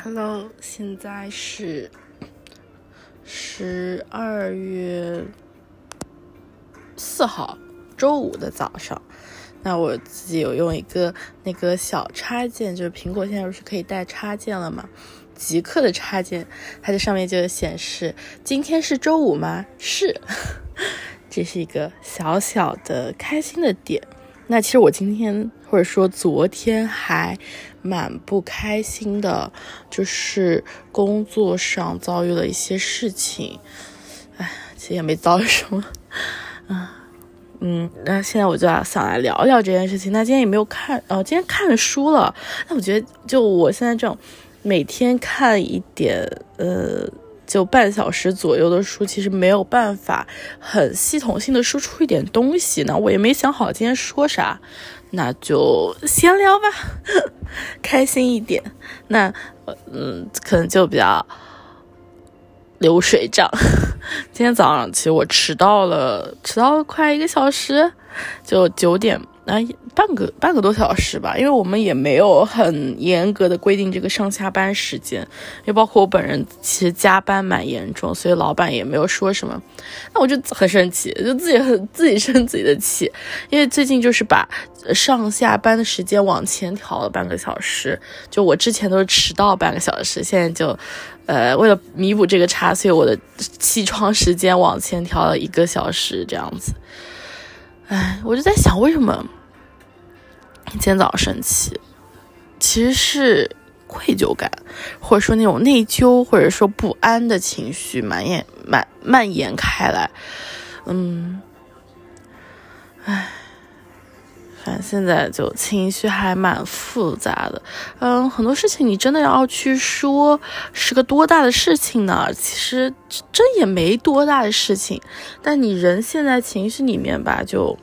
Hello，现在是十二月四号周五的早上。那我自己有用一个那个小插件，就是苹果现在不是可以带插件了吗？极客的插件，它在上面就显示今天是周五吗？是，这是一个小小的开心的点。那其实我今天或者说昨天还蛮不开心的，就是工作上遭遇了一些事情。哎，其实也没遭遇什么，啊，嗯，那现在我就要想来聊聊这件事情。那今天也没有看，哦，今天看了书了。那我觉得，就我现在这种每天看一点，呃。就半小时左右的书，其实没有办法很系统性的输出一点东西呢。我也没想好今天说啥，那就闲聊吧，开心一点。那嗯，可能就比较流水账。今天早上其实我迟到了，迟到了快一个小时，就九点。那半个半个多小时吧，因为我们也没有很严格的规定这个上下班时间，也包括我本人其实加班蛮严重，所以老板也没有说什么。那我就很生气，就自己很自己生自己的气，因为最近就是把上下班的时间往前调了半个小时，就我之前都是迟到半个小时，现在就，呃，为了弥补这个差，所以我的起床时间往前调了一个小时，这样子。哎，我就在想，为什么今天早上生气？其实是愧疚感，或者说那种内疚，或者说不安的情绪蔓延、蔓蔓延开来。嗯，哎，反正现在就情绪还蛮复杂的。嗯，很多事情你真的要去说，是个多大的事情呢？其实真也没多大的事情，但你人陷在情绪里面吧，就。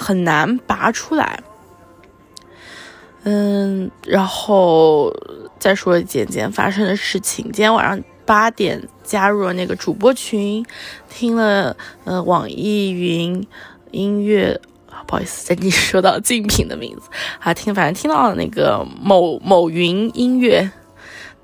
很难拔出来，嗯，然后再说简简发生的事情。今天晚上八点加入了那个主播群，听了呃网易云音乐，不好意思，再给你说到竞品的名字，啊听反正听到了那个某某云音乐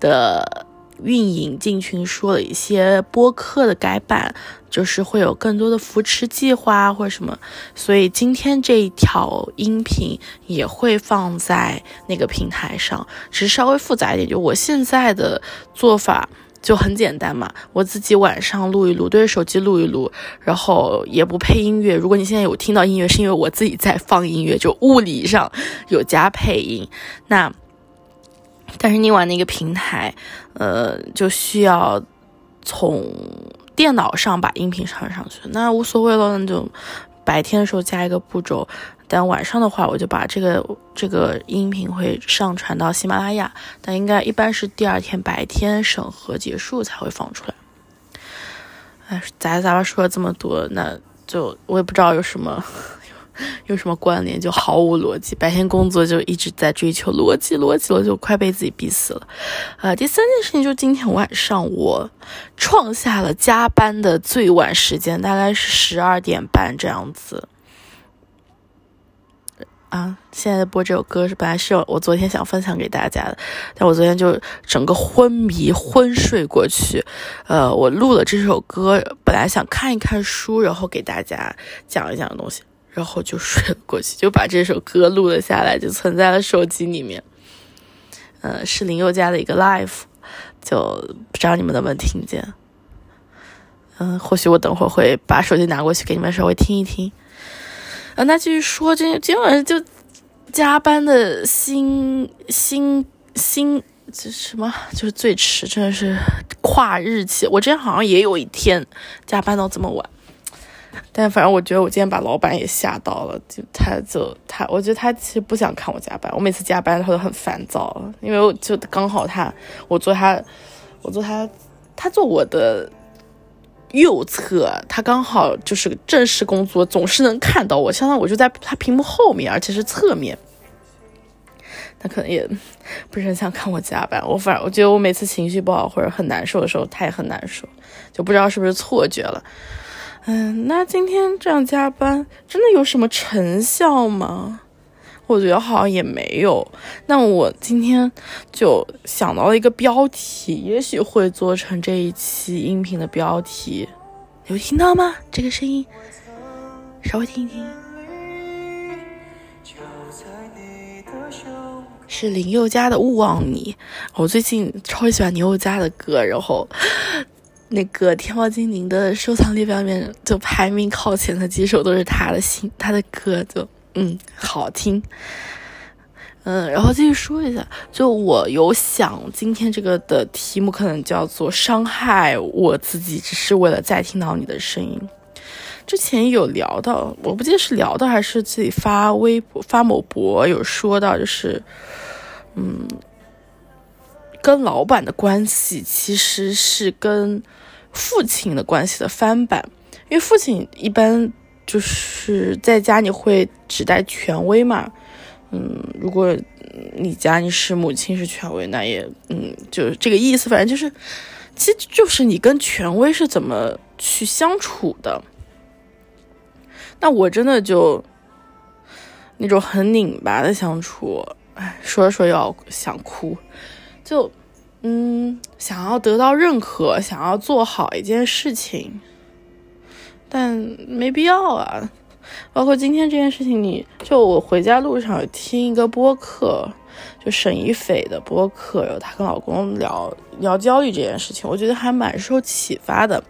的。运营进群说了一些播客的改版，就是会有更多的扶持计划或者什么，所以今天这一条音频也会放在那个平台上，只是稍微复杂一点。就我现在的做法就很简单嘛，我自己晚上录一录，对着手机录一录，然后也不配音乐。如果你现在有听到音乐，是因为我自己在放音乐，就物理上有加配音。那。但是另外那个平台，呃，就需要从电脑上把音频上上去，那无所谓了，那就白天的时候加一个步骤，但晚上的话，我就把这个这个音频会上传到喜马拉雅，但应该一般是第二天白天审核结束才会放出来。哎，杂杂吧说了这么多，那就我也不知道有什么。有什么关联就毫无逻辑。白天工作就一直在追求逻辑，逻辑了就快被自己逼死了。呃，第三件事情就是今天晚上我创下了加班的最晚时间，大概是十二点半这样子。啊，现在播这首歌是本来是我昨天想分享给大家的，但我昨天就整个昏迷昏睡过去。呃，我录了这首歌，本来想看一看书，然后给大家讲一讲东西。然后就睡了过去，就把这首歌录了下来，就存在了手机里面。呃，是林宥嘉的一个 live，就不知道你们能不能听见。嗯，或许我等会儿会把手机拿过去给你们稍微听一听。啊，那继续说，今今晚上就加班的新新新这什么，就是最迟，真的是跨日期。我之前好像也有一天加班到这么晚。但反正我觉得我今天把老板也吓到了，就他就他，我觉得他其实不想看我加班。我每次加班他都很烦躁，因为我就刚好他我坐他，我坐他，他坐我的右侧，他刚好就是正式工作，总是能看到我。相当于我就在他屏幕后面，而且是侧面。他可能也不是很想看我加班。我反正我觉得我每次情绪不好或者很难受的时候，他也很难受，就不知道是不是错觉了。嗯，那今天这样加班真的有什么成效吗？我觉得好像也没有。那我今天就想到了一个标题，也许会做成这一期音频的标题。有听到吗？这个声音，稍微听一听，是林宥嘉的《勿忘你》。我最近超喜欢林宥嘉的歌，然后那个天猫精灵的收藏列表里面就排名靠前的几首都是他的新他的歌，就嗯好听。嗯，然后继续说一下，就我有想今天这个的题目可能叫做“伤害我自己，只是为了再听到你的声音”。之前有聊到，我不记得是聊到还是自己发微博发某博有说到，就是嗯，跟老板的关系其实是跟父亲的关系的翻版，因为父亲一般就是在家里会指代权威嘛。嗯，如果你家你是母亲是权威，那也嗯，就是这个意思。反正就是，其实就是你跟权威是怎么去相处的。那我真的就那种很拧巴的相处，哎，说着说着要想哭，就嗯，想要得到认可，想要做好一件事情，但没必要啊。包括今天这件事情，你就我回家路上听一个播客，就沈一斐的播客，然后她跟老公聊聊焦虑这件事情，我觉得还蛮受启发的。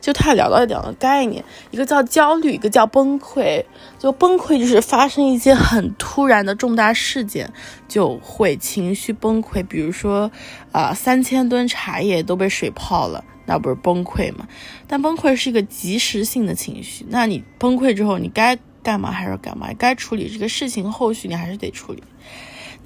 就她聊到两个概念，一个叫焦虑，一个叫崩溃。就崩溃就是发生一些很突然的重大事件，就会情绪崩溃，比如说啊三千吨茶叶都被水泡了。那不是崩溃吗？但崩溃是一个及时性的情绪。那你崩溃之后，你该干嘛还是干嘛？该处理这个事情，后续你还是得处理。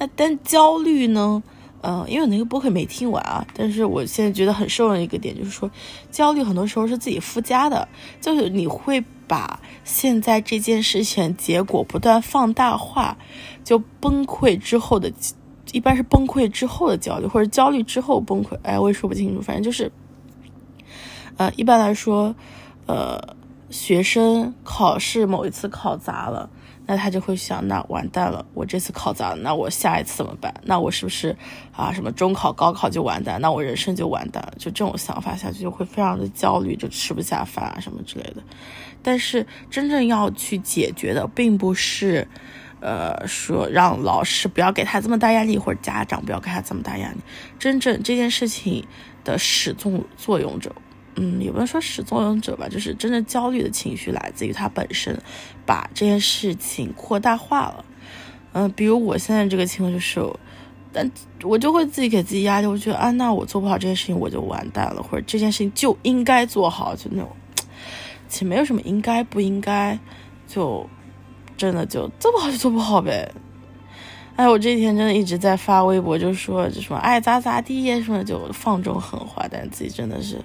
那但焦虑呢？嗯，因为我那个播客没听完啊。但是我现在觉得很受用的一个点就是说，焦虑很多时候是自己附加的，就是你会把现在这件事情结果不断放大化，就崩溃之后的，一般是崩溃之后的焦虑，或者焦虑之后崩溃。哎，我也说不清楚，反正就是。呃，一般来说，呃，学生考试某一次考砸了，那他就会想，那完蛋了，我这次考砸了，那我下一次怎么办？那我是不是啊，什么中考、高考就完蛋？那我人生就完蛋了？就这种想法下去，就会非常的焦虑，就吃不下饭啊什么之类的。但是真正要去解决的，并不是，呃，说让老师不要给他这么大压力，或者家长不要给他这么大压力。真正这件事情的始作作俑者。嗯，也不能说始作俑者吧，就是真正焦虑的情绪来自于他本身，把这件事情扩大化了。嗯，比如我现在这个情况就是，但我就会自己给自己压力，我觉得啊，那我做不好这件事情我就完蛋了，或者这件事情就应该做好，就那种，其实没有什么应该不应该，就真的就做不好就做不好呗。哎，我这几天真的一直在发微博，就说就什么爱咋咋地什么，就放纵狠话，但自己真的是。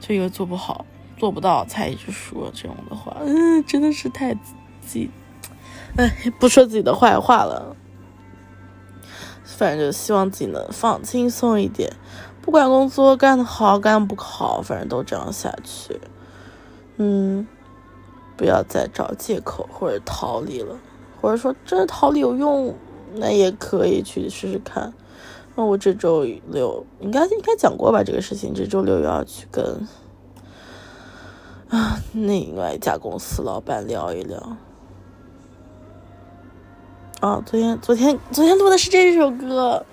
就因为做不好、做不到，才一直说这种的话，嗯，真的是太自己，哎，不说自己的坏话了。反正就希望自己能放轻松一点，不管工作干得好干不好，反正都这样下去。嗯，不要再找借口或者逃离了，或者说真的逃离有用，那也可以去试试看。那我这周六应该应该讲过吧？这个事情，这周六又要去跟啊另外一家公司老板聊一聊。啊，昨天昨天昨天录的是这首歌。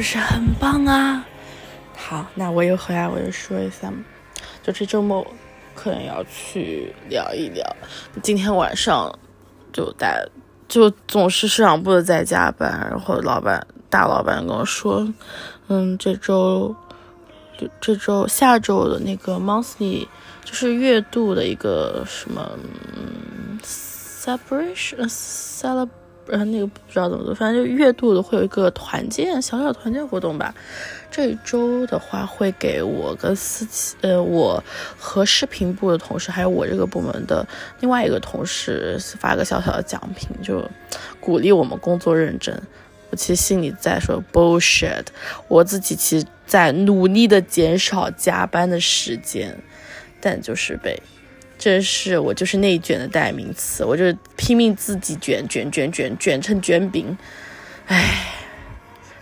不是很棒啊？好，那我又回来，我又说一下，就这周末可能要去聊一聊。今天晚上就在，就总是市场部的在加班，然后老板大老板跟我说，嗯，这周这周下周的那个 monthly 就是月度的一个什么嗯 celebration celeb 然后，那个不知道怎么做，反正就月度的会有一个团建，小小团建活动吧。这周的话，会给我跟思琪，呃，我和视频部的同事，还有我这个部门的另外一个同事发个小小的奖品，就鼓励我们工作认真。我其实心里在说 bullshit，我自己其实在努力的减少加班的时间，但就是被。真是我就是内卷的代名词，我就是拼命自己卷卷卷卷卷成卷饼，唉，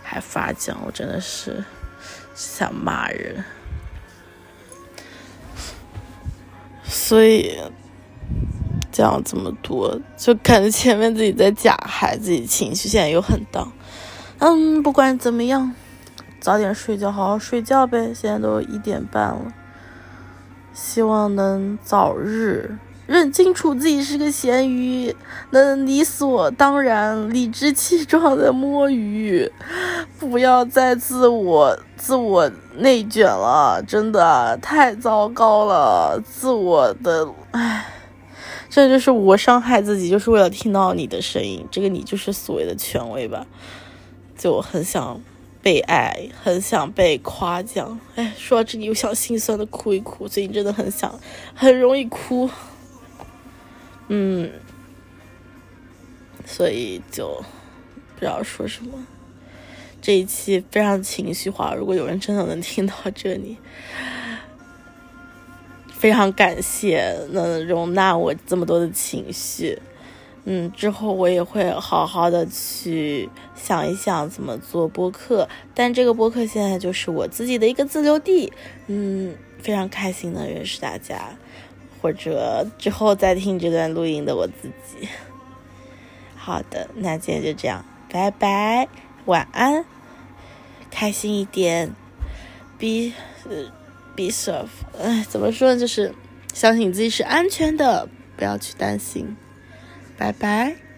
还发奖，我真的是想骂人。所以讲这么多，就感觉前面自己在假嗨，自己情绪现在又很荡。嗯，不管怎么样，早点睡觉，好好睡觉呗。现在都一点半了。希望能早日认清楚自己是个咸鱼，能理所当然、理直气壮的摸鱼，不要再自我自我内卷了，真的太糟糕了。自我的，唉，这就是我伤害自己，就是为了听到你的声音。这个你就是所谓的权威吧？就很想。被爱，很想被夸奖。哎，说到这里又想心酸的哭一哭。最近真的很想，很容易哭。嗯，所以就不知道说什么。这一期非常情绪化，如果有人真的能听到这里，非常感谢能容纳我这么多的情绪。嗯，之后我也会好好的去想一想怎么做播客，但这个播客现在就是我自己的一个自留地。嗯，非常开心的认识大家，或者之后再听这段录音的我自己。好的，那今天就这样，拜拜，晚安，开心一点，be be safe。哎，怎么说呢？就是相信你自己是安全的，不要去担心。拜拜。